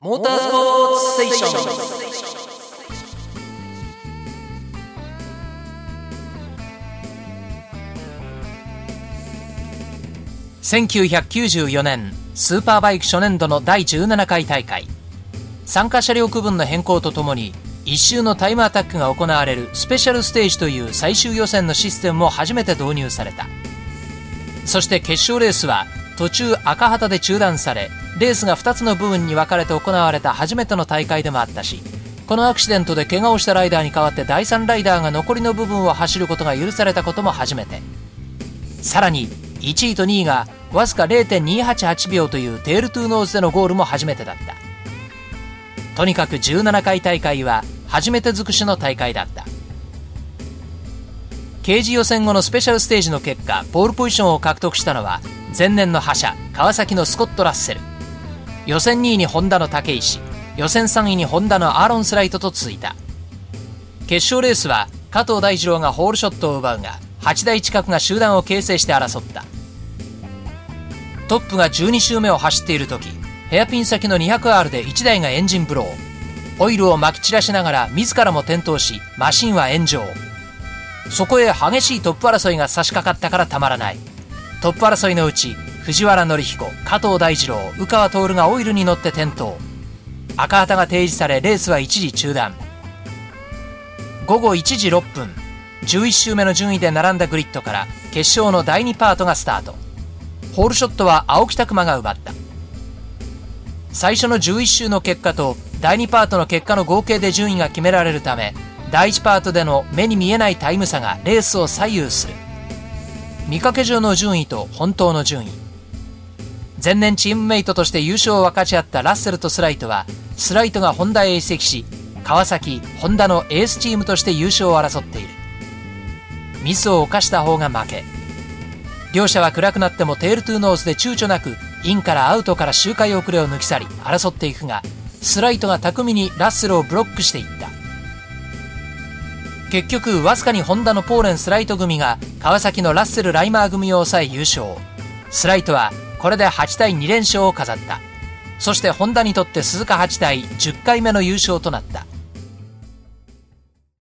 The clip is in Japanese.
モータースポーツステーション。1994年スーパーバイク初年度の第17回大会。参加車両区分の変更とともに一周のタイムアタックが行われるスペシャルステージという最終予選のシステムも初めて導入された。そして決勝レースは途中赤旗で中断されレースが2つの部分に分かれて行われた初めての大会でもあったしこのアクシデントで怪我をしたライダーに代わって第3ライダーが残りの部分を走ることが許されたことも初めて。さらに1位と2位がわずか0.288秒というテールトゥーノーズでのゴールも初めてだった。とにかく17回大会は初めて尽くしの大会だった。刑事予選後のスペシャルステージの結果ポールポジションを獲得したのは前年の覇者川崎のスコット・ラッセル。予選2位にホンダの武石。予選3位にホンダのアーロン・スライトと続いた。決勝レースは加藤大二郎がホールショットを奪うが8台近くが集団を形成して争った。トップが12周目を走っている時ヘアピン先の 200R で1台がエンジンブロー。オイルをまき散らしながら自らも転倒しマシンは炎上。そこへ激しいトップ争いが差し掛かったからたまらない。トップ争いのうち藤原紀彦加藤大二郎宇川徹がオイルに乗って転倒。赤旗が提示されレースは一時中断。午後1時6分11周目の順位で並んだグリッドから決勝の第2パートがスタート。ホールショットは青木拓磨が奪った。最初の11周の結果と第2パートの結果の合計で順位が決められるため第1パートでの目に見えないタイム差がレースを左右する。見かけ上の順位と本当の順位。前年チームメイトとして優勝を分かち合ったラッセルとスライトはスライトがホンダへ移籍しカワサキホンダのエースチームとして優勝を争っている。ミスを犯した方が負け。両者は暗くなってもテールトゥーノーズで躊躇なくインからアウトから周回遅れを抜き去り争っていくがスライトが巧みにラッセルをブロックしていった。結局わずかにホンダのポーレンスライト組が川崎のラッセル・ライマー組を抑え優勝。スライトはこれで8対2連勝を飾った。そしてホンダにとって鈴鹿8対10回目の優勝となった。